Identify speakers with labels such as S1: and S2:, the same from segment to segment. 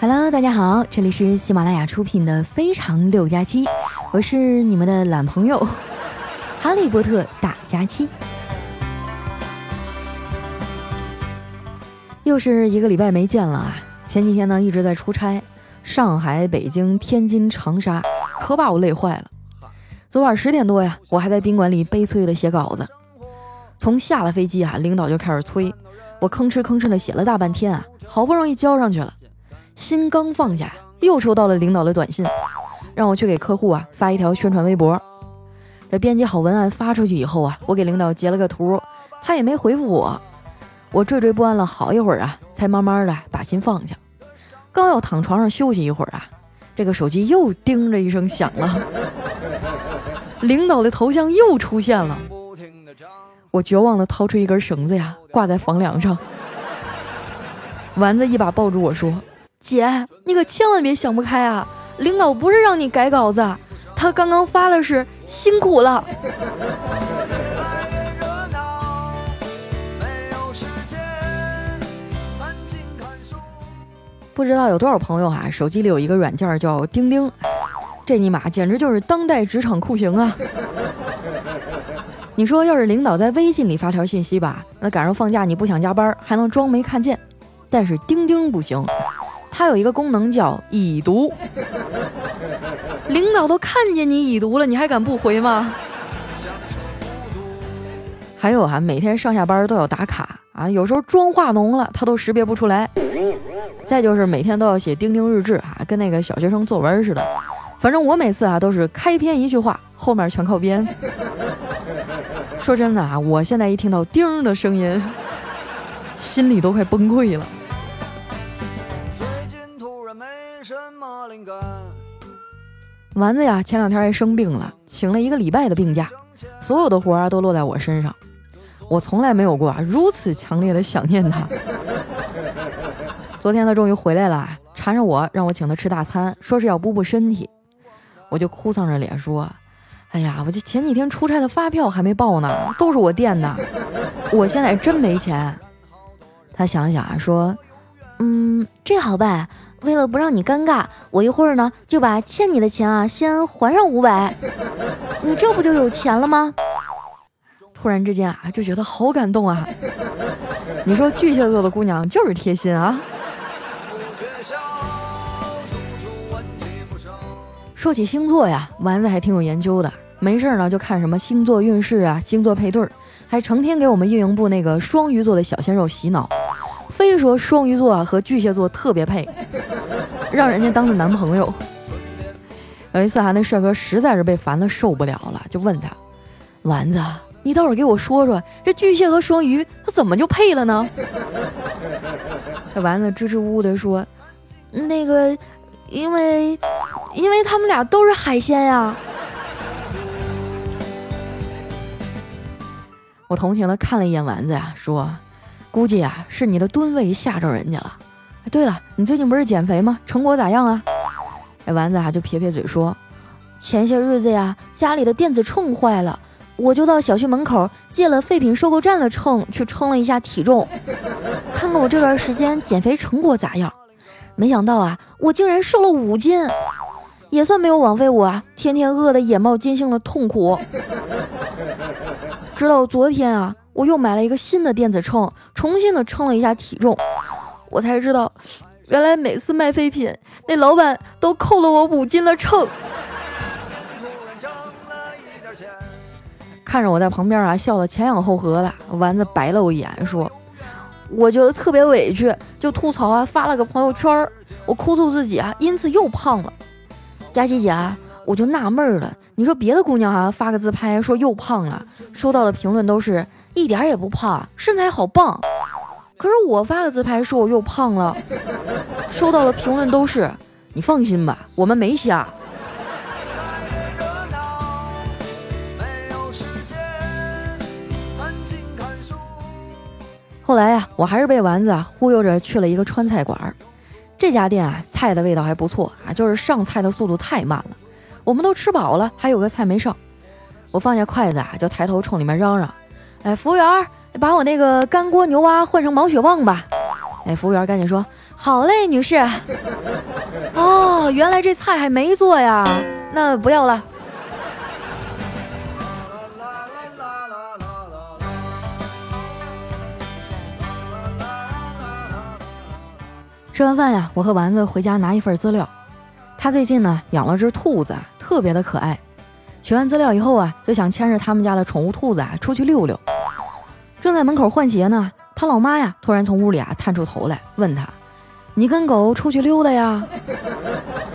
S1: Hello，大家好，这里是喜马拉雅出品的《非常六加七》，我是你们的懒朋友哈利波特大加七。又是一个礼拜没见了啊！前几天呢一直在出差，上海、北京、天津、长沙，可把我累坏了。昨晚十点多呀，我还在宾馆里悲催的写稿子。从下了飞机啊，领导就开始催我，吭哧吭哧的写了大半天啊，好不容易交上去了。心刚放下，又收到了领导的短信，让我去给客户啊发一条宣传微博。这编辑好文案发出去以后啊，我给领导截了个图，他也没回复我。我惴惴不安了好一会儿啊，才慢慢的把心放下。刚要躺床上休息一会儿啊，这个手机又叮着一声响了，领导的头像又出现了。我绝望的掏出一根绳子呀，挂在房梁上。丸子一把抱住我说。姐，你可千万别想不开啊！领导不是让你改稿子，他刚刚发的是辛苦了。不知道有多少朋友啊，手机里有一个软件叫钉钉，这尼玛简直就是当代职场酷刑啊！你说要是领导在微信里发条信息吧，那赶上放假你不想加班，还能装没看见，但是钉钉不行。它有一个功能叫已读，领导都看见你已读了，你还敢不回吗？还有啊，每天上下班都要打卡啊，有时候妆化浓了，他都识别不出来。再就是每天都要写钉钉日志啊，跟那个小学生作文似的。反正我每次啊都是开篇一句话，后面全靠编。说真的啊，我现在一听到钉的声音，心里都快崩溃了。丸子呀，前两天还生病了，请了一个礼拜的病假，所有的活儿都落在我身上。我从来没有过如此强烈的想念他。昨天他终于回来了，缠着我让我请他吃大餐，说是要补补身体。我就哭丧着脸说：“哎呀，我这前几天出差的发票还没报呢，都是我垫的，我现在真没钱。”他想了想啊，说：“嗯，这好办。”为了不让你尴尬，我一会儿呢就把欠你的钱啊先还上五百，你这不就有钱了吗？突然之间啊就觉得好感动啊！你说巨蟹座的姑娘就是贴心啊。说起星座呀，丸子还挺有研究的，没事呢就看什么星座运势啊、星座配对儿，还成天给我们运营部那个双鱼座的小鲜肉洗脑。非说双鱼座啊和巨蟹座特别配，让人家当的男朋友。有一次啊，那帅哥实在是被烦的受不了了，就问他：“丸子，你倒是给我说说，这巨蟹和双鱼他怎么就配了呢？” 这丸子支支吾吾的说：“那个，因为，因为他们俩都是海鲜呀。”我同情的看了一眼丸子呀，说。估计啊，是你的吨位吓着人家了。对了，你最近不是减肥吗？成果咋样啊？哎，丸子啊就撇撇嘴说，前些日子呀，家里的电子秤坏了，我就到小区门口借了废品收购站的秤去称了一下体重，看看我这段时间减肥成果咋样。没想到啊，我竟然瘦了五斤，也算没有枉费我啊，天天饿得眼冒金星的痛苦。直到昨天啊。我又买了一个新的电子秤，重新的称了一下体重，我才知道，原来每次卖废品，那老板都扣了我五斤的秤。看着我在旁边啊，笑得前仰后合的，丸子白了我一眼，说：“我觉得特别委屈，就吐槽啊，发了个朋友圈，我哭诉自己啊，因此又胖了。”佳琪姐，啊我就纳闷了，你说别的姑娘啊，发个自拍说又胖了，收到的评论都是。一点也不胖，身材好棒。可是我发个自拍说我又胖了，收到了评论都是“你放心吧，我们没瞎”。后来呀，我还是被丸子忽悠着去了一个川菜馆。这家店啊，菜的味道还不错啊，就是上菜的速度太慢了。我们都吃饱了，还有个菜没上。我放下筷子啊，就抬头冲里面嚷嚷。哎，服务员，把我那个干锅牛蛙换成毛血旺吧。哎，服务员赶紧说：“好嘞，女士。”哦，原来这菜还没做呀，那不要了。吃完饭呀，我和丸子回家拿一份资料。他最近呢养了只兔子，特别的可爱。取完资料以后啊，就想牵着他们家的宠物兔子啊出去溜溜。正在门口换鞋呢，他老妈呀突然从屋里啊探出头来，问他：“你跟狗出去溜达呀？”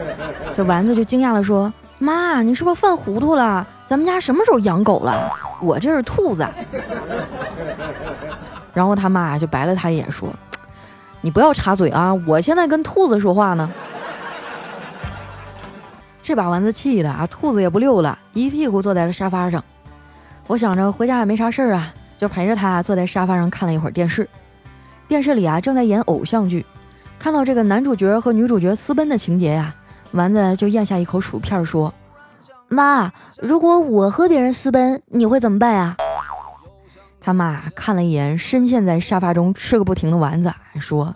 S1: 这丸子就惊讶的说：“妈，你是不是犯糊涂了？咱们家什么时候养狗了？我这是兔子。”然后他妈就白了他一眼说：“你不要插嘴啊，我现在跟兔子说话呢。”这把丸子气的啊，兔子也不溜了，一屁股坐在了沙发上。我想着回家也没啥事儿啊，就陪着他坐在沙发上看了一会儿电视。电视里啊正在演偶像剧，看到这个男主角和女主角私奔的情节呀，丸子就咽下一口薯片说：“妈，如果我和别人私奔，你会怎么办呀？”他妈看了一眼深陷在沙发中吃个不停的丸子，说。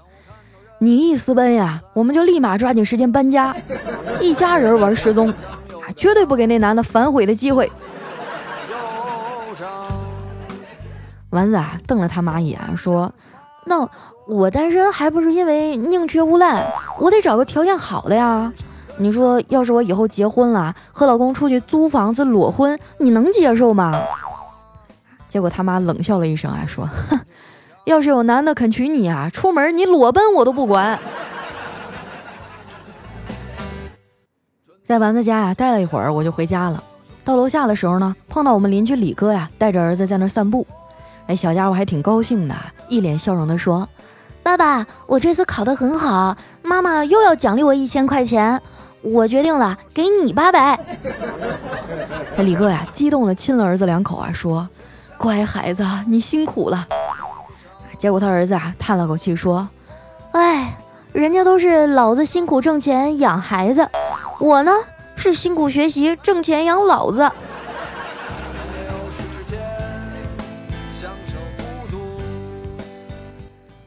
S1: 你一私奔呀，我们就立马抓紧时间搬家，一家人玩失踪，绝对不给那男的反悔的机会。丸子啊，瞪了他妈一眼，说：“那我单身还不是因为宁缺毋滥，我得找个条件好的呀。你说，要是我以后结婚了，和老公出去租房子裸婚，你能接受吗？”结果他妈冷笑了一声啊，说：“哼。”要是有男的肯娶你啊，出门你裸奔我都不管。在丸子家呀待了一会儿，我就回家了。到楼下的时候呢，碰到我们邻居李哥呀，带着儿子在那散步。哎，小家伙还挺高兴的，一脸笑容的说：“爸爸，我这次考得很好，妈妈又要奖励我一千块钱，我决定了，给你八百。” 李哥呀，激动的亲了儿子两口啊，说：“乖孩子，你辛苦了。”结果他儿子啊叹了口气说：“哎，人家都是老子辛苦挣钱养孩子，我呢是辛苦学习挣钱养老子。”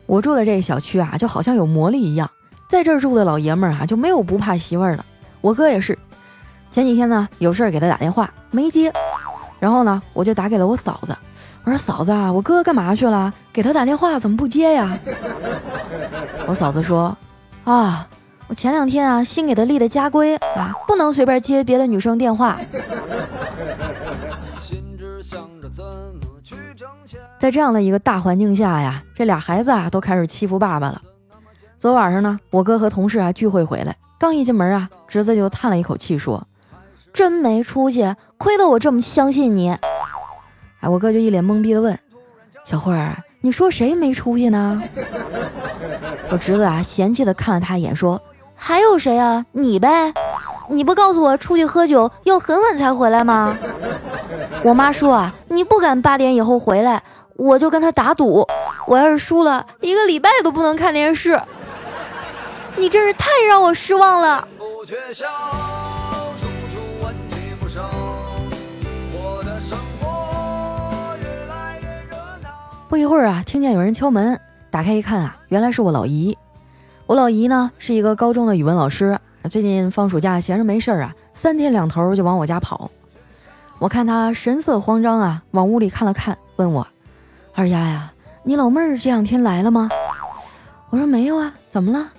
S1: 我住的这个小区啊，就好像有魔力一样，在这儿住的老爷们儿啊就没有不怕媳妇儿的。我哥也是，前几天呢有事儿给他打电话没接，然后呢我就打给了我嫂子。我说嫂子啊，我哥干嘛去了？给他打电话怎么不接呀？我嫂子说：“啊，我前两天啊新给他立的家规啊，不能随便接别的女生电话。”在这样的一个大环境下呀，这俩孩子啊都开始欺负爸爸了。昨晚上呢，我哥和同事啊聚会回来，刚一进门啊，侄子就叹了一口气说：“真没出息，亏得我这么相信你。”哎，我哥就一脸懵逼的问：“小慧儿，你说谁没出息呢？” 我侄子啊，嫌弃的看了他一眼，说：“还有谁啊？你呗！你不告诉我出去喝酒要很晚才回来吗？”我妈说啊，你不敢八点以后回来，我就跟他打赌，我要是输了，一个礼拜都不能看电视。你真是太让我失望了。不一会儿啊，听见有人敲门，打开一看啊，原来是我老姨。我老姨呢是一个高中的语文老师，最近放暑假闲着没事儿啊，三天两头就往我家跑。我看她神色慌张啊，往屋里看了看，问我：“二丫呀，你老妹儿这两天来了吗？”我说：“没有啊，怎么了？”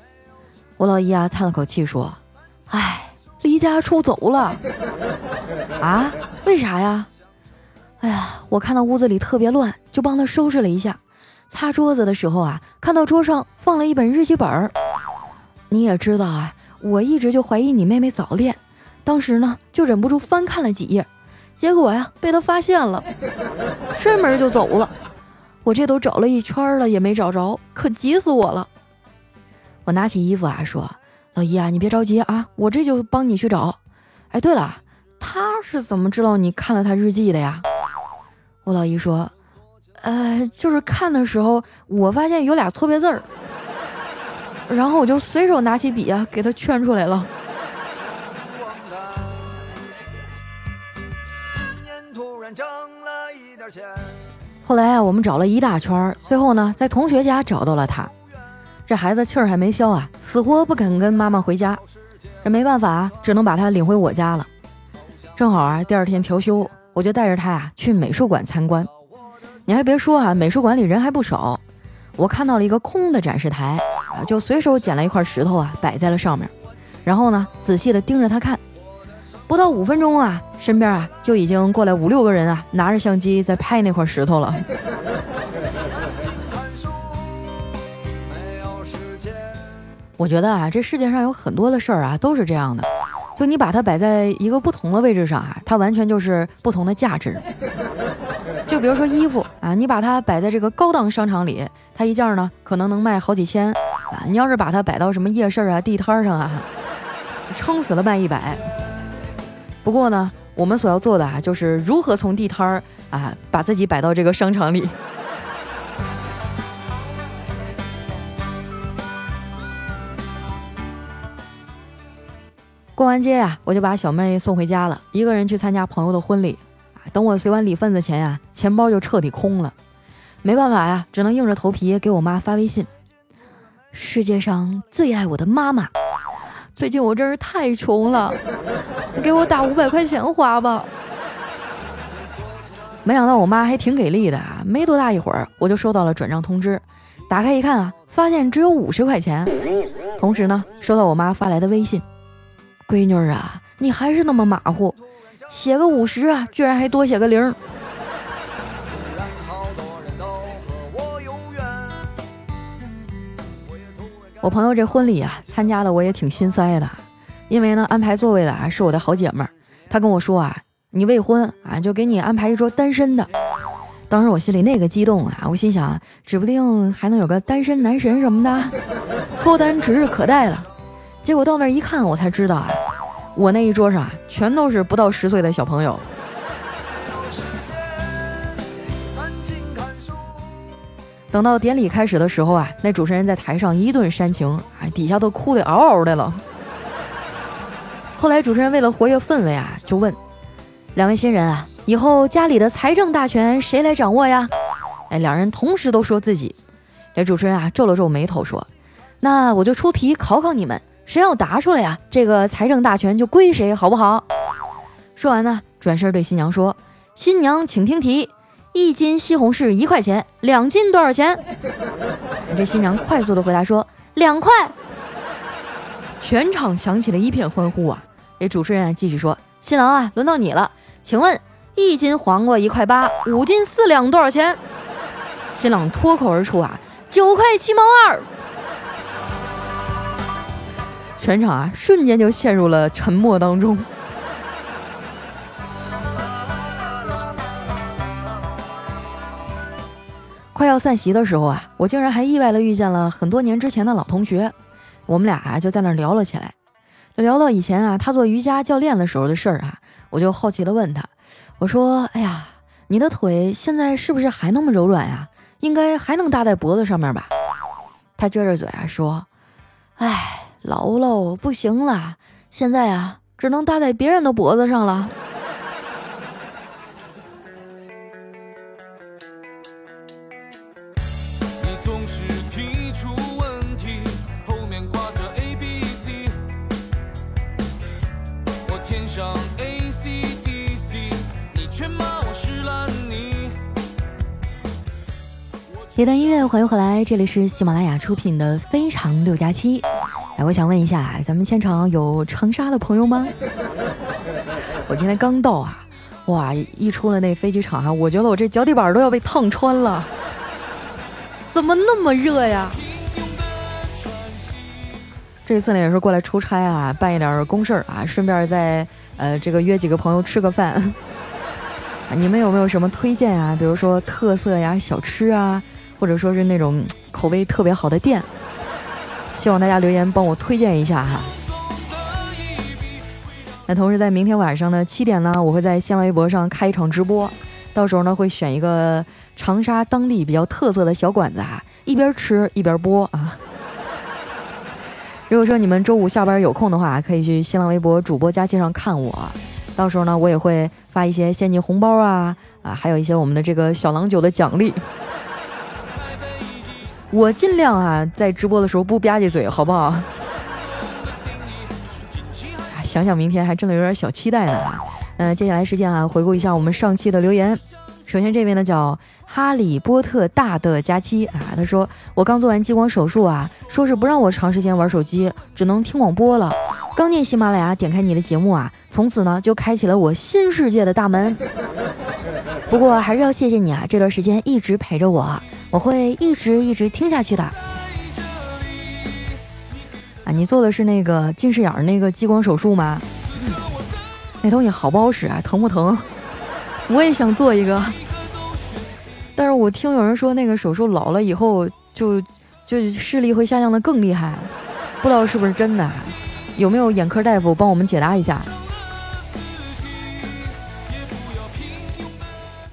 S1: 我老姨啊叹了口气说：“哎，离家出走了。”啊？为啥呀？哎呀，我看到屋子里特别乱，就帮他收拾了一下。擦桌子的时候啊，看到桌上放了一本日记本儿。你也知道啊，我一直就怀疑你妹妹早恋，当时呢就忍不住翻看了几页，结果呀被他发现了，摔门就走了。我这都找了一圈了也没找着，可急死我了。我拿起衣服啊说：“老姨啊，你别着急啊，我这就帮你去找。”哎，对了，他是怎么知道你看了他日记的呀？我老姨说：“呃，就是看的时候，我发现有俩错别字儿，然后我就随手拿起笔啊，给他圈出来了。”后来啊，我们找了一大圈，最后呢，在同学家找到了他。这孩子气儿还没消啊，死活不肯跟妈妈回家。这没办法，只能把他领回我家了。正好啊，第二天调休，我就带着他啊去美术馆参观。你还别说啊，美术馆里人还不少。我看到了一个空的展示台啊，就随手捡了一块石头啊，摆在了上面。然后呢，仔细的盯着他看。不到五分钟啊，身边啊就已经过来五六个人啊，拿着相机在拍那块石头了。我觉得啊，这世界上有很多的事儿啊，都是这样的。就你把它摆在一个不同的位置上啊，它完全就是不同的价值。就比如说衣服啊，你把它摆在这个高档商场里，它一件呢可能能卖好几千啊。你要是把它摆到什么夜市啊、地摊上啊，撑死了卖一百。不过呢，我们所要做的啊，就是如何从地摊儿啊，把自己摆到这个商场里。过完节呀，我就把小妹送回家了，一个人去参加朋友的婚礼。等我随完礼份子钱呀，钱包就彻底空了。没办法呀，只能硬着头皮给我妈发微信。世界上最爱我的妈妈，最近我真是太穷了，给我打五百块钱花吧。没想到我妈还挺给力的啊，没多大一会儿，我就收到了转账通知。打开一看啊，发现只有五十块钱。同时呢，收到我妈发来的微信。闺女啊，你还是那么马虎，写个五十啊，居然还多写个零。我朋友这婚礼啊，参加的我也挺心塞的，因为呢，安排座位的啊是我的好姐妹儿，她跟我说啊，你未婚啊，就给你安排一桌单身的。当时我心里那个激动啊，我心想，指不定还能有个单身男神什么的，脱单指日可待了。结果到那儿一看，我才知道啊，我那一桌上全都是不到十岁的小朋友。等到典礼开始的时候啊，那主持人在台上一顿煽情，哎，底下都哭得嗷嗷的了。后来主持人为了活跃氛围啊，就问两位新人啊，以后家里的财政大权谁来掌握呀？哎，两人同时都说自己。这主持人啊皱了皱眉头说：“那我就出题考考你们。”谁要答出来呀？这个财政大权就归谁，好不好？说完呢，转身对新娘说：“新娘，请听题，一斤西红柿一块钱，两斤多少钱？”这新娘快速的回答说：“两块。”全场响起了一片欢呼啊！这主持人继续说：“新郎啊，轮到你了，请问一斤黄瓜一块八，五斤四两多少钱？”新郎脱口而出啊：“九块七毛二。”全场啊，瞬间就陷入了沉默当中。快要散席的时候啊，我竟然还意外的遇见了很多年之前的老同学，我们俩啊就在那聊了起来。聊到以前啊，他做瑜伽教练的时候的事儿啊，我就好奇的问他，我说：“哎呀，你的腿现在是不是还那么柔软呀？应该还能搭在脖子上面吧？”他撅着嘴啊说：“哎。”老喽，不行了，现在啊，只能搭在别人的脖子上了。一段音乐，欢迎回来，这里是喜马拉雅出品的《非常六加七》。我想问一下，咱们现场有长沙的朋友吗？我今天刚到啊，哇，一出了那飞机场哈，我觉得我这脚底板都要被烫穿了，怎么那么热呀？这次呢也是过来出差啊，办一点公事儿啊，顺便再呃这个约几个朋友吃个饭。你们有没有什么推荐啊？比如说特色呀、小吃啊，或者说是那种口味特别好的店？希望大家留言帮我推荐一下哈。那同时在明天晚上的七点呢，我会在新浪微博上开一场直播，到时候呢会选一个长沙当地比较特色的小馆子哈，一边吃一边播啊。如果说你们周五下班有空的话，可以去新浪微博主播佳期上看我，到时候呢我也会发一些现金红包啊啊，还有一些我们的这个小郎酒的奖励。我尽量啊，在直播的时候不吧唧嘴，好不好？想想明天还真的有点小期待呢。嗯，接下来时间啊，回顾一下我们上期的留言。首先这边呢叫哈利波特大的假期啊，他说我刚做完激光手术啊，说是不让我长时间玩手机，只能听广播了。刚进喜马拉雅，点开你的节目啊，从此呢就开启了我新世界的大门。不过还是要谢谢你啊，这段时间一直陪着我，我会一直一直听下去的。啊，你做的是那个近视眼那个激光手术吗？那东西好不好使啊？疼不疼？我也想做一个，但是我听有人说那个手术老了以后就就视力会下降的更厉害，不知道是不是真的？有没有眼科大夫帮我们解答一下？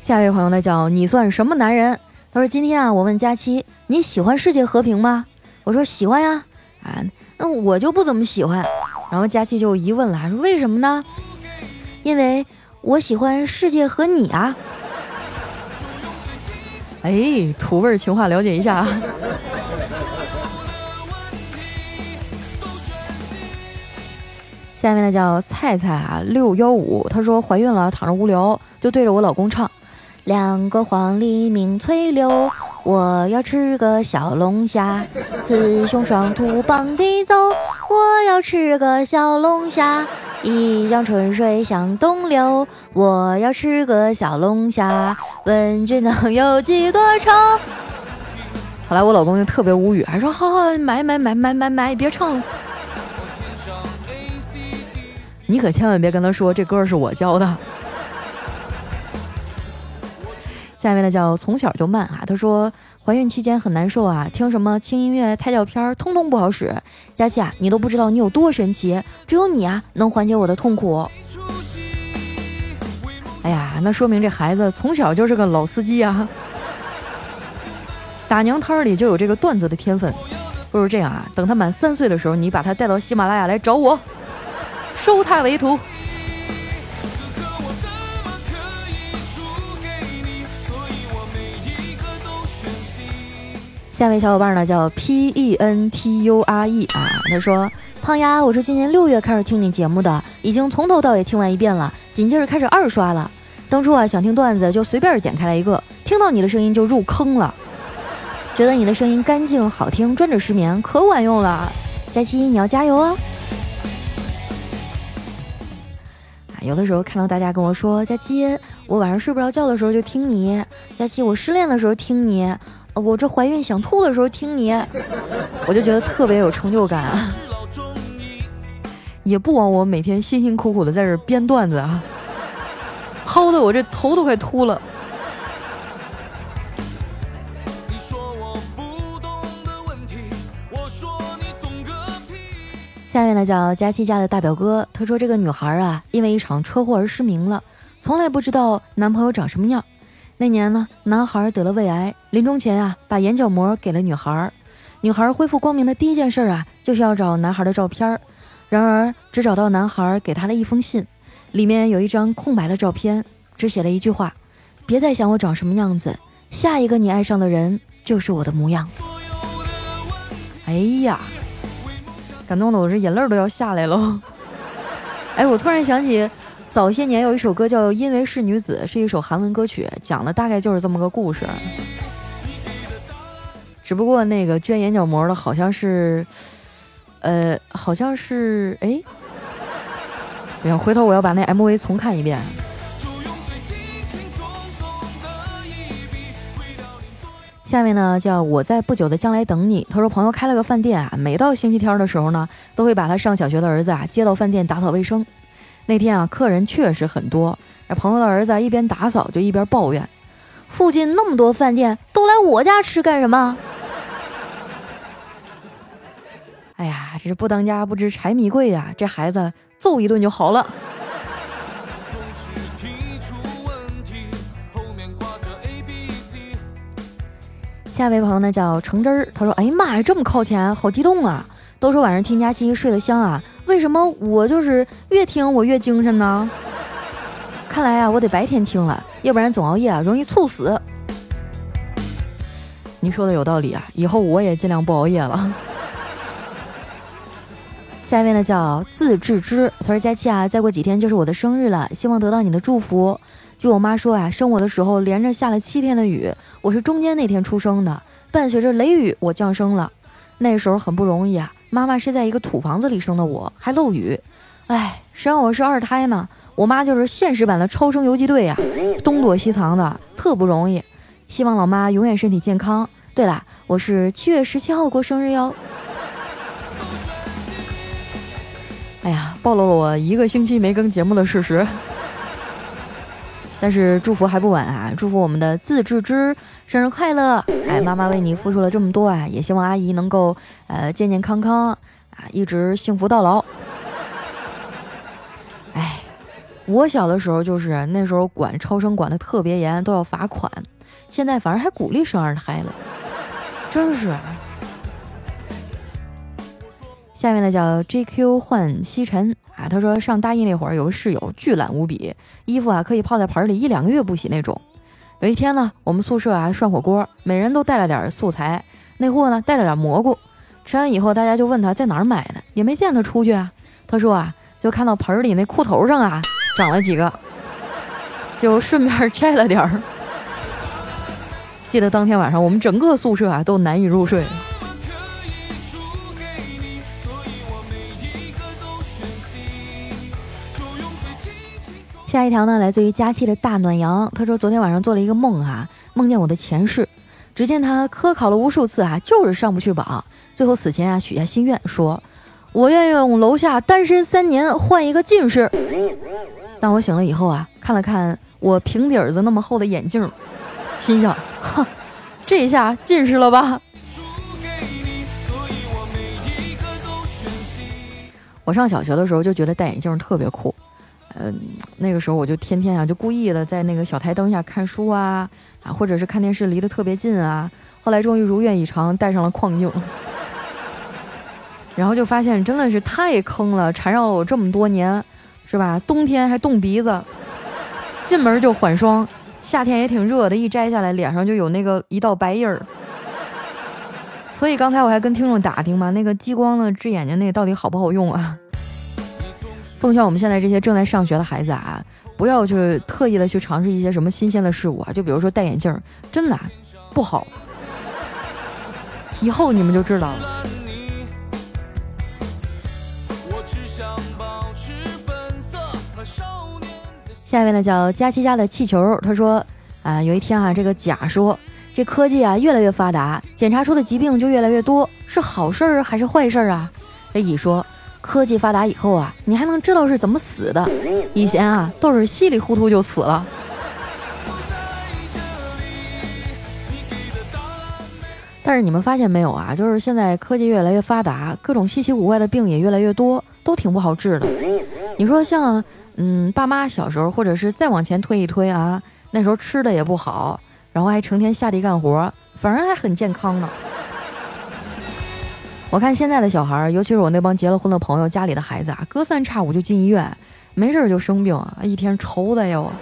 S1: 下一位朋友呢叫你算什么男人？他说今天啊，我问佳期你喜欢世界和平吗？我说喜欢呀，啊，那我就不怎么喜欢。然后佳期就疑问了，说为什么呢？因为我喜欢世界和你啊。哎，土味情话了解一下啊。下面呢叫菜菜啊六幺五，她说怀孕了，躺着无聊，就对着我老公唱。两个黄鹂鸣翠柳，我要吃个小龙虾。雌雄双兔傍地走，我要吃个小龙虾。一江春水向东流，我要吃个小龙虾。问君能有几多愁？后来我老公就特别无语，还说好好买买买买买买，别唱了。你可千万别跟他说这歌是我教的。下面呢叫从小就慢啊，他说怀孕期间很难受啊，听什么轻音乐、胎教片儿，通通不好使。佳琪啊，你都不知道你有多神奇，只有你啊能缓解我的痛苦。哎呀，那说明这孩子从小就是个老司机啊，打娘胎里就有这个段子的天分。不如这样啊，等他满三岁的时候，你把他带到喜马拉雅来找我，收他为徒。下一位小伙伴呢叫 P E N T U R E 啊，他说：“胖丫，我是今年六月开始听你节目的，已经从头到尾听完一遍了，紧接着开始二刷了。当初啊想听段子就随便点开了一个，听到你的声音就入坑了，觉得你的声音干净好听，专治失眠可管用了。佳期你要加油哦！啊，有的时候看到大家跟我说，佳期，我晚上睡不着觉的时候就听你，佳期，我失恋的时候听你。”我这怀孕想吐的时候听你，我就觉得特别有成就感，也不枉我每天辛辛苦苦的在这编段子啊，薅的我这头都快秃了。下面呢叫佳期家的大表哥，他说这个女孩啊，因为一场车祸而失明了，从来不知道男朋友长什么样。那年呢，男孩得了胃癌，临终前啊，把眼角膜给了女孩。女孩恢复光明的第一件事啊，就是要找男孩的照片。然而，只找到男孩给她的一封信，里面有一张空白的照片，只写了一句话：“别再想我长什么样子，下一个你爱上的人就是我的模样。”哎呀，感动的我这眼泪都要下来了。哎，我突然想起。早些年有一首歌叫《因为是女子》，是一首韩文歌曲，讲的大概就是这么个故事。只不过那个捐眼角膜的好像是，呃，好像是哎，不行，回头我要把那 MV 重看一遍。下面呢叫我在不久的将来等你。他说朋友开了个饭店啊，每到星期天的时候呢，都会把他上小学的儿子啊接到饭店打扫卫生。那天啊，客人确实很多。那朋友的儿子一边打扫就一边抱怨：“附近那么多饭店，都来我家吃干什么？” 哎呀，这是不当家不知柴米贵呀！这孩子揍一顿就好了。下一位朋友呢叫橙汁儿，他说：“哎呀妈呀，这么靠前，好激动啊！都说晚上听佳期睡得香啊。”为什么我就是越听我越精神呢？看来啊，我得白天听了，要不然总熬夜啊，容易猝死。你说的有道理啊，以后我也尽量不熬夜了。下面呢叫自制之，他说佳期啊，再过几天就是我的生日了，希望得到你的祝福。据我妈说啊，生我的时候连着下了七天的雨，我是中间那天出生的，伴随着雷雨我降生了。那时候很不容易啊，妈妈是在一个土房子里生的我，还漏雨。哎，谁让我是二胎呢？我妈就是现实版的超生游击队呀，东躲西藏的，特不容易。希望老妈永远身体健康。对了，我是七月十七号过生日哟。哎呀，暴露了我一个星期没更节目的事实。但是祝福还不晚啊！祝福我们的自制之生日快乐！哎，妈妈为你付出了这么多啊，也希望阿姨能够呃健健康康啊，一直幸福到老。哎，我小的时候就是那时候管超生管的特别严，都要罚款。现在反而还鼓励生二胎了，真是。下面呢叫 JQ 换西尘啊，他说上大一那会儿有个室友巨懒无比，衣服啊可以泡在盆里一两个月不洗那种。有一天呢，我们宿舍啊涮火锅，每人都带了点素材，那货呢带了点蘑菇。吃完以后，大家就问他在哪儿买的，也没见他出去啊。他说啊，就看到盆里那裤头上啊长了几个，就顺便摘了点儿。记得当天晚上，我们整个宿舍啊都难以入睡。下一条呢，来自于佳期的大暖阳。他说，昨天晚上做了一个梦啊，梦见我的前世。只见他科考了无数次啊，就是上不去榜。最后死前啊，许下心愿，说：“我愿用楼下单身三年换一个进士。”当我醒了以后啊，看了看我平底儿子那么厚的眼镜，心想：“哼，这一下近视了吧？”我上小学的时候就觉得戴眼镜特别酷。嗯，那个时候我就天天啊，就故意的在那个小台灯下看书啊，啊，或者是看电视离得特别近啊。后来终于如愿以偿戴上了框镜，然后就发现真的是太坑了，缠绕了我这么多年，是吧？冬天还冻鼻子，进门就缓霜，夏天也挺热的，一摘下来脸上就有那个一道白印儿。所以刚才我还跟听众打听嘛，那个激光的治眼睛那到底好不好用啊？奉劝我们现在这些正在上学的孩子啊，不要去特意的去尝试一些什么新鲜的事物啊，就比如说戴眼镜，真的不好。以后你们就知道了。下面呢叫佳琪家的气球，他说啊，有一天啊，这个甲说，这科技啊越来越发达，检查出的疾病就越来越多，是好事儿还是坏事儿啊？这乙说。科技发达以后啊，你还能知道是怎么死的？以前啊，都是稀里糊涂就死了。但是你们发现没有啊？就是现在科技越来越发达，各种稀奇古怪的病也越来越多，都挺不好治的。你说像嗯，爸妈小时候，或者是再往前推一推啊，那时候吃的也不好，然后还成天下地干活，反而还很健康呢。我看现在的小孩儿，尤其是我那帮结了婚的朋友家里的孩子啊，隔三差五就进医院，没事儿就生病啊，一天愁的哟。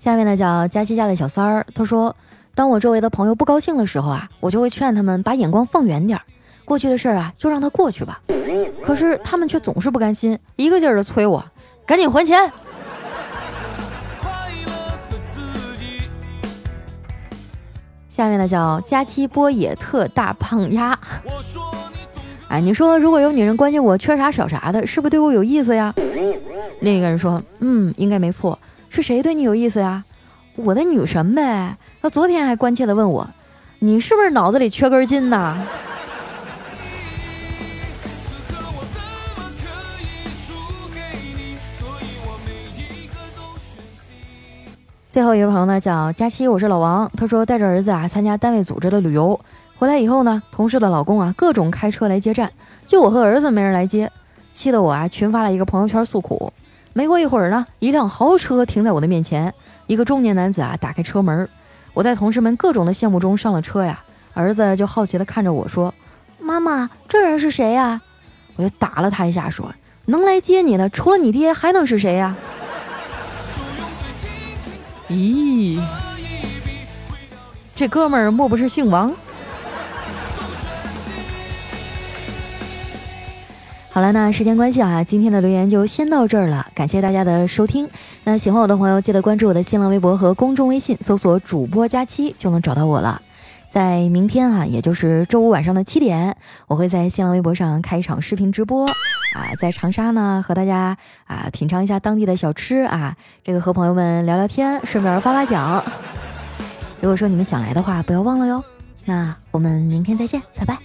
S1: 下面呢叫佳琪家的小三儿，他说：“当我周围的朋友不高兴的时候啊，我就会劝他们把眼光放远点儿，过去的事儿啊就让它过去吧。可是他们却总是不甘心，一个劲儿的催我赶紧还钱。”下面呢叫佳期波野特大胖丫，哎，你说如果有女人关心我缺啥少啥的，是不是对我有意思呀？另一个人说，嗯，应该没错，是谁对你有意思呀？我的女神呗。她昨天还关切的问我，你是不是脑子里缺根筋呐？最后一位朋友呢，叫佳期，我是老王。他说带着儿子啊参加单位组织的旅游，回来以后呢，同事的老公啊各种开车来接站，就我和儿子没人来接，气得我啊群发了一个朋友圈诉苦。没过一会儿呢，一辆豪车停在我的面前，一个中年男子啊打开车门，我在同事们各种的羡慕中上了车呀，儿子就好奇的看着我说：“妈妈，这人是谁呀？”我就打了他一下，说：“能来接你的除了你爹还能是谁呀？咦，这哥们儿莫不是姓王？好了，那时间关系啊，今天的留言就先到这儿了。感谢大家的收听。那喜欢我的朋友，记得关注我的新浪微博和公众微信，搜索“主播佳期”就能找到我了。在明天啊，也就是周五晚上的七点，我会在新浪微博上开一场视频直播啊，在长沙呢和大家啊品尝一下当地的小吃啊，这个和朋友们聊聊天，顺便发发奖。如果说你们想来的话，不要忘了哟。那我们明天再见，拜拜。